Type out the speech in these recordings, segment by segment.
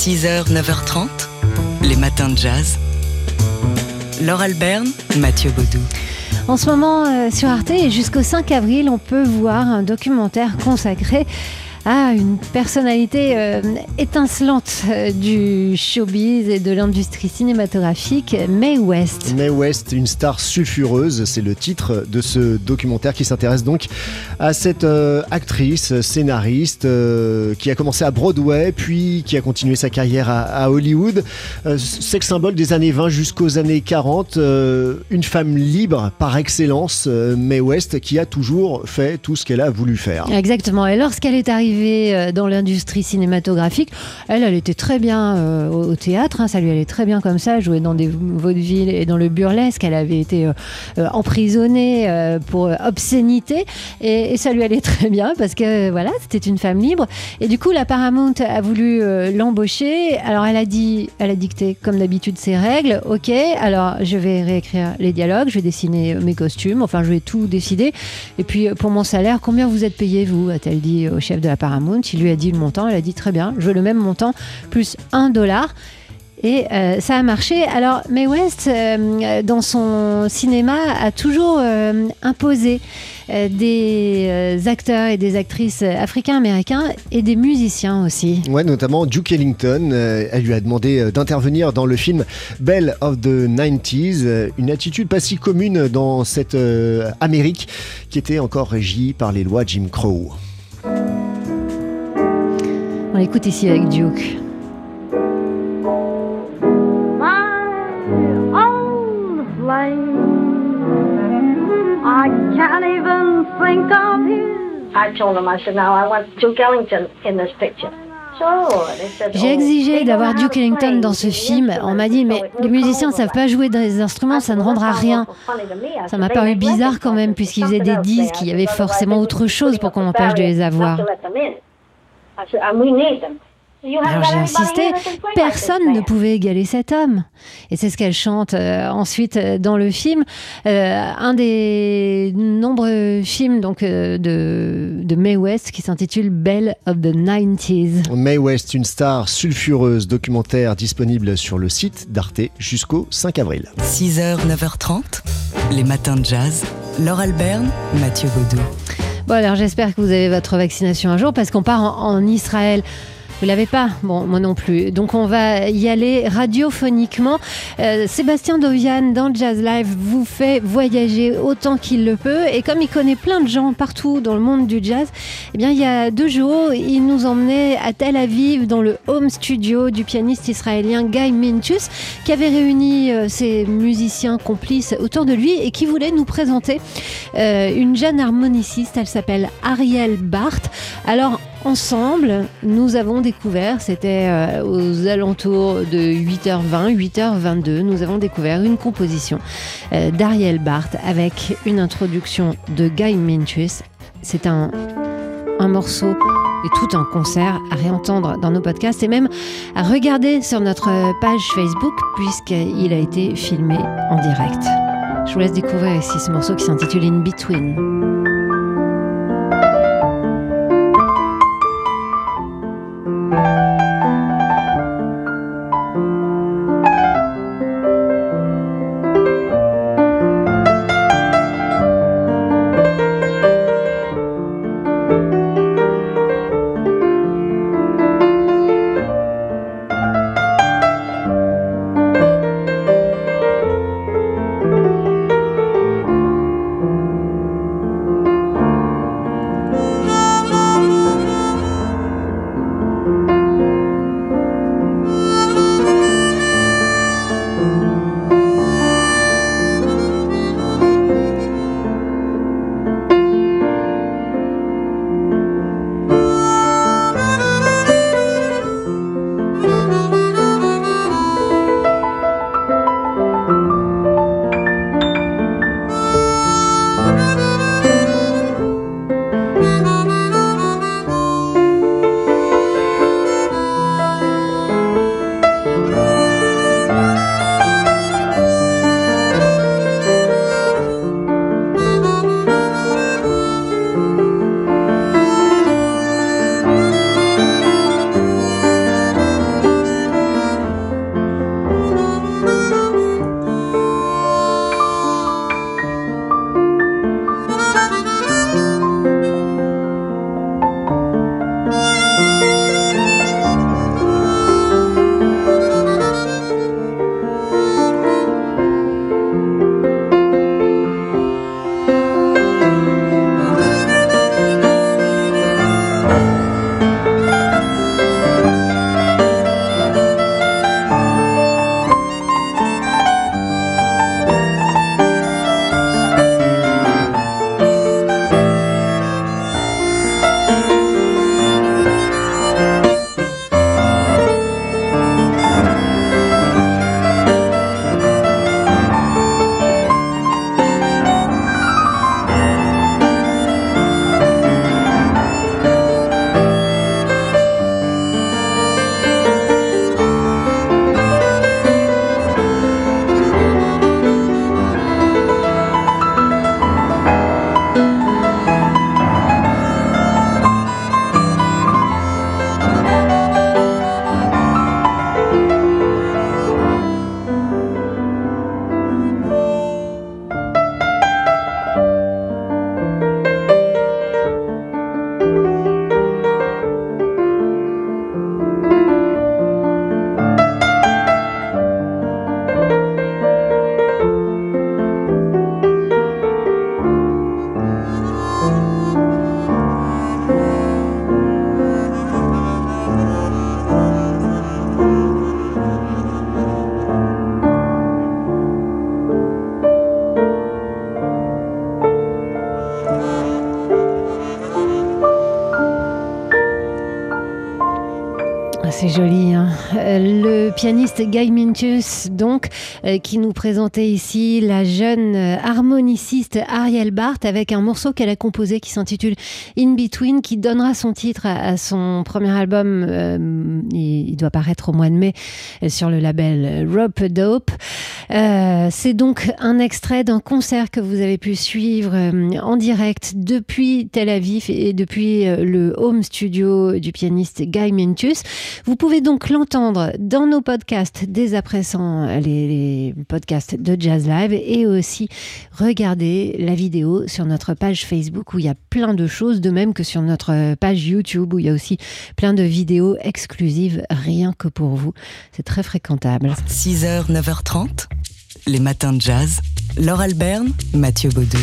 6h, 9h30, les matins de jazz. Laure Alberne, Mathieu Baudou. En ce moment, euh, sur Arte jusqu'au 5 avril, on peut voir un documentaire consacré à une personnalité euh, étincelante euh, du showbiz et de l'industrie cinématographique, Mae West. Mae West, une star sulfureuse, c'est le titre de ce documentaire qui s'intéresse donc à cette euh, actrice, scénariste, qui a commencé à Broadway, puis qui a continué sa carrière à, à Hollywood. sex symbole des années 20 jusqu'aux années 40, une femme libre par excellence, Mae West, qui a toujours fait tout ce qu'elle a voulu faire. Exactement, et lorsqu'elle est arrivée euh, dans l'industrie cinématographique. Elle, elle était très bien euh, au théâtre, hein, ça lui allait très bien comme ça, jouer dans des vaudevilles et dans le burlesque. Elle avait été euh, emprisonnée pour obscénité et, ça lui allait très bien parce que voilà, c'était une femme libre. Et du coup, la Paramount a voulu l'embaucher. Alors, elle a dit, elle a dicté comme d'habitude ses règles. Ok, alors je vais réécrire les dialogues, je vais dessiner mes costumes, enfin, je vais tout décider. Et puis, pour mon salaire, combien vous êtes payé, vous? A-t-elle dit au chef de la Paramount. Il lui a dit le montant. Elle a dit très bien, je veux le même montant plus un dollar. Et euh, ça a marché. Alors, Mae West, euh, dans son cinéma, a toujours euh, imposé des acteurs et des actrices africains-américains et des musiciens aussi. Ouais, notamment Duke Ellington. elle lui a demandé d'intervenir dans le film Belle of the 90s. Une attitude pas si commune dans cette Amérique qui était encore régie par les lois Jim Crow. Ellington in this picture. J'ai exigé d'avoir Duke Ellington dans ce film. On m'a dit, mais les musiciens ne savent pas jouer des instruments, ça ne rendra rien. Ça m'a paru bizarre quand même, puisqu'ils faisaient des disques, il y avait forcément autre chose pour qu'on m'empêche de les avoir. Alors j'ai insisté, personne ne pouvait égaler cet homme. Et c'est ce qu'elle chante euh, ensuite euh, dans le film. Euh, un des nombreux films donc, de, de Mae West qui s'intitule Belle of the 90s. Mae West, une star sulfureuse, documentaire disponible sur le site d'Arte jusqu'au 5 avril. 6h, 9h30, les matins de jazz. Laure Alberne, Mathieu Baudou. Bon, alors j'espère que vous avez votre vaccination un jour parce qu'on part en Israël. Vous l'avez pas Bon, moi non plus. Donc on va y aller radiophoniquement. Euh, Sébastien Dovian dans Jazz Live vous fait voyager autant qu'il le peut. Et comme il connaît plein de gens partout dans le monde du jazz, eh bien il y a deux jours, il nous emmenait à Tel Aviv dans le home studio du pianiste israélien Guy Mintus, qui avait réuni euh, ses musiciens complices autour de lui et qui voulait nous présenter euh, une jeune harmoniciste. Elle s'appelle Ariel Barth. Alors ensemble, nous avons découvert, c'était euh, aux alentours de 8h20, 8h22, nous avons découvert une composition euh, d'Ariel Barth avec une introduction de Guy Minchus. C'est un, un morceau et tout un concert à réentendre dans nos podcasts et même à regarder sur notre page Facebook puisqu'il a été filmé en direct. Je vous laisse découvrir ici ce morceau qui s'intitule In Between. Pianiste Guy Mintus, donc, euh, qui nous présentait ici la jeune euh, harmoniciste Ariel Barth avec un morceau qu'elle a composé qui s'intitule In Between, qui donnera son titre à, son premier album. il, doit paraître au mois de mai sur le label Rope Dope. C'est donc un extrait d'un concert que vous avez pu suivre en direct depuis Tel Aviv et depuis le home studio du pianiste Guy Mintus. Vous pouvez donc l'entendre dans nos podcasts dès à présent, les, podcasts de Jazz Live, et aussi regarder la vidéo sur notre page Facebook où il y a plein de choses, de même que sur notre page YouTube où il y a aussi plein de vidéos exclusives rien que pour vous. C'est très fréquentable. 6h, 9h30, les matins de jazz. Laure Alberne, Mathieu Baudou.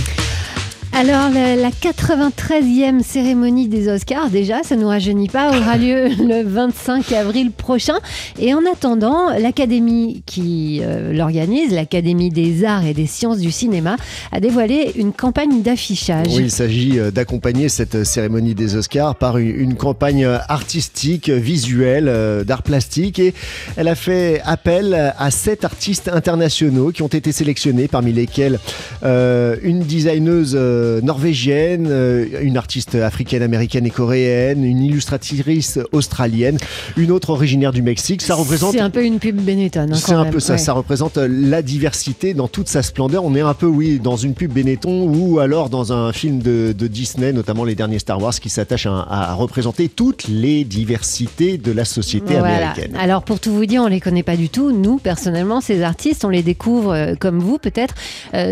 Alors, la, 93e cérémonie des Oscars, déjà, ça ne nous rajeunit pas, aura lieu le 25 avril prochain. Et en attendant, l'Académie qui euh, l'organise, l'Académie des arts et des sciences du cinéma, a dévoilé une campagne d'affichage. Oui, il s'agit euh, d'accompagner cette cérémonie des Oscars par une, campagne artistique, visuelle, euh, d'art plastique. Et elle a fait appel à sept artistes internationaux qui ont été sélectionnés, parmi lesquels une designeuse euh, norvégienne, euh, une artiste africaine, américaine et coréenne, une illustratrice australienne, une autre originaire du Mexique. Ça représente. C'est un peu une pub Benetton. Hein, c'est un peu ça. Ça représente euh, la diversité dans toute sa splendeur. On est un peu, oui, dans une pub Benetton ou alors dans un film de, Disney, notamment les derniers Star Wars, qui s'attachent à, représenter toutes les diversités de la société américaine. Alors pour tout vous dire, on les connaît pas du tout. Nous, personnellement, ces artistes, on les découvre comme vous peut-être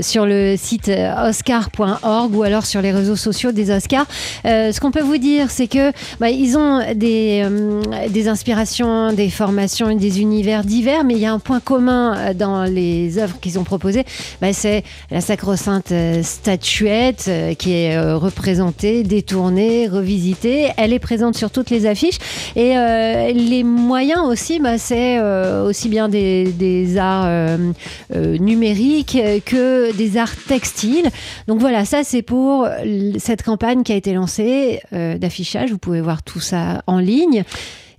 sur le site oscar.org ou alors sur les réseaux sociaux des Oscars. Euh, ce qu'on peut vous dire, c'est que bah, ils ont des, euh, des inspirations, des formations et des univers divers, mais il y a un point commun euh, dans les œuvres qu'ils ont proposées, bah, c'est la sacro-sainte statuette qui est représentée, détournée, revisitée. Elle est présente sur toutes les affiches et les moyens aussi, bah, c'est aussi bien des, des arts numériques que des arts textiles. Donc voilà, ça c'est pour cette campagne qui a été lancée euh, d'affichage. Vous pouvez voir tout ça en ligne.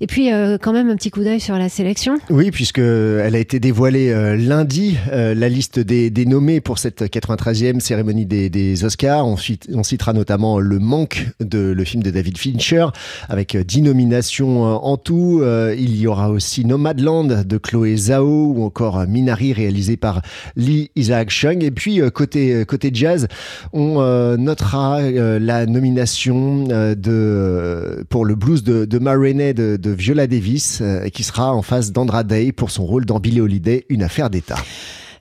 Et puis, euh, quand même, un petit coup d'œil sur la sélection. Oui, puisqu'elle a été dévoilée euh, lundi, euh, la liste des, nommés pour cette 93e cérémonie des, Oscars. On, citera notamment Le Manque, de, le film de David Fincher, avec 10 nominations en tout. il y aura aussi Nomadland de Chloé Zhao, ou encore Minari, réalisé par Lee Isaac Chung. Et puis, côté, jazz, on notera la nomination de, pour le blues de, de de de Viola Davis, euh, qui sera en face d'Andra Day pour son rôle dans Billy Holiday, une affaire d'État.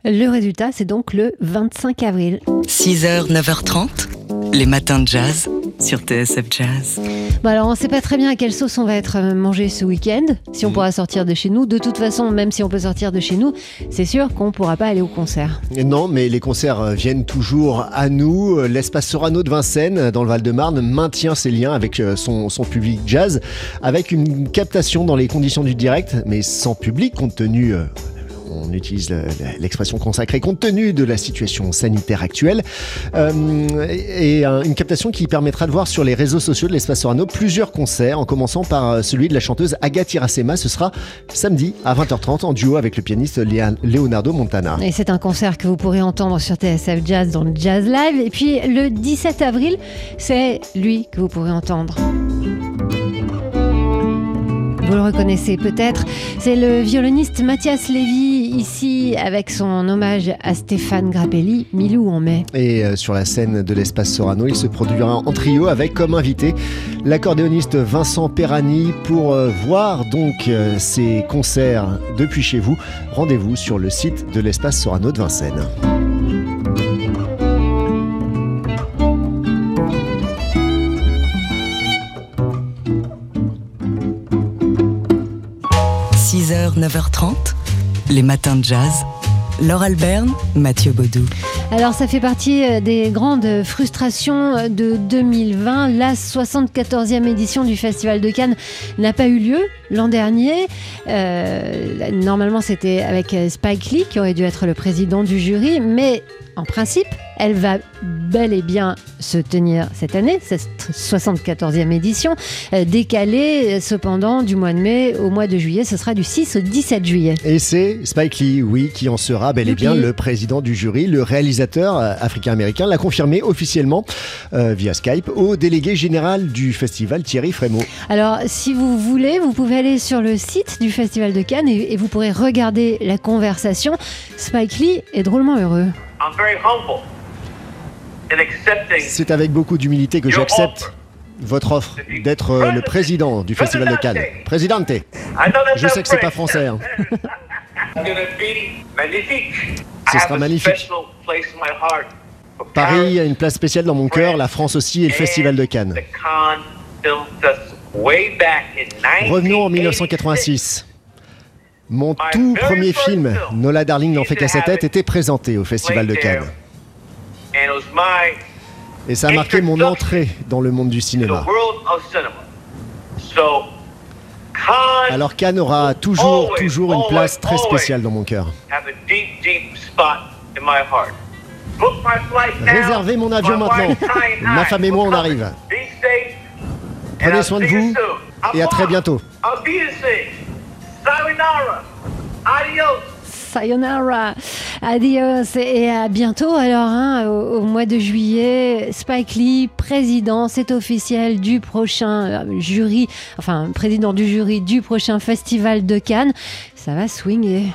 Le résultat, c'est donc le 25 avril. 6h, 9h30, les matins de jazz sur TSF Jazz. Bon alors on ne sait pas très bien à quelle sauce on va être euh, mangé ce week-end, si on mm. pourra sortir de chez nous. De toute façon, même si on peut sortir de chez nous, c'est sûr qu'on ne pourra pas aller au concert. Non, mais les concerts euh, viennent toujours à nous. Euh, l'espace Sorano de Vincennes, dans le Val-de-Marne, maintient ses liens avec son, son public jazz, avec une captation dans les conditions du direct, mais sans public, compte tenu on utilise l'expression consacrée compte tenu de la situation sanitaire actuelle. Euh, et une captation qui permettra de voir sur les réseaux sociaux de l'Espace Sorano plusieurs concerts, en commençant par euh, celui de la chanteuse Agathe Irasema. Ce sera samedi à 20h30 en duo avec le pianiste Leonardo Montana. Et c'est un concert que vous pourrez entendre sur TSF Jazz dans le Jazz Live. Et puis le 17 avril, c'est lui que vous pourrez entendre. Vous le reconnaissez peut-être, c'est le violoniste Mathias Lévy, ici avec son hommage à Stéphane Grappelli, Milou en mai. Et euh, sur la scène de l'espace Sorano, il se produira en trio avec comme invité l'accordéoniste Vincent Perani pour euh, voir donc euh, ses concerts depuis chez vous. Rendez-vous sur le site de l'espace Sorano de Vincennes. 9h30, les matins de jazz. Laure Alberne, Mathieu Baudou. Alors ça fait partie euh, des grandes frustrations euh, de 2020. La 74e édition du Festival de Cannes n'a pas eu lieu l'an dernier. Euh, normalement c'était avec Spike Lee qui aurait dû être le président du jury, mais en principe Elle va bel et bien se tenir cette année, cette 74e édition, euh, décalée cependant du mois de mai au mois de juillet. Ce sera du 6 au 17 juillet. Et c'est Spike Lee, oui, qui en sera bel et bien le président du jury. Le réalisateur euh, africain-américain l'a confirmé officiellement euh, via Skype au délégué général du festival Thierry Frémaux. Alors, si vous voulez, vous pouvez aller sur le site du Festival de Cannes et, et vous pourrez regarder la conversation. Spike Lee est drôlement heureux. I'm very humble C'est avec beaucoup d'humilité que j'accepte votre offre d'être euh, le président du festival de Cannes. Présidente, je sais que c'est pas français. hein. Ce sera magnifique. Paris a une place spéciale dans mon cœur, la France aussi et le festival de Cannes. Revenons en 1986. 1986. Mon tout premier film, Nola Darling n'en fait qu'à sa tête, était présenté au Festival de Cannes. Et ça a marqué mon entrée dans le monde du cinéma. Alors Cannes aura toujours, toujours une place très spéciale dans mon cœur. Réservez mon avion maintenant. Ma femme et moi, on arrive. Prenez soin de vous et à très bientôt. Adios. Sayonara, adios et à bientôt alors hein, au, au mois de juillet. Spike Lee, président, c'est officiel du prochain euh, jury, enfin président du jury du prochain festival de Cannes. Ça va swinguer.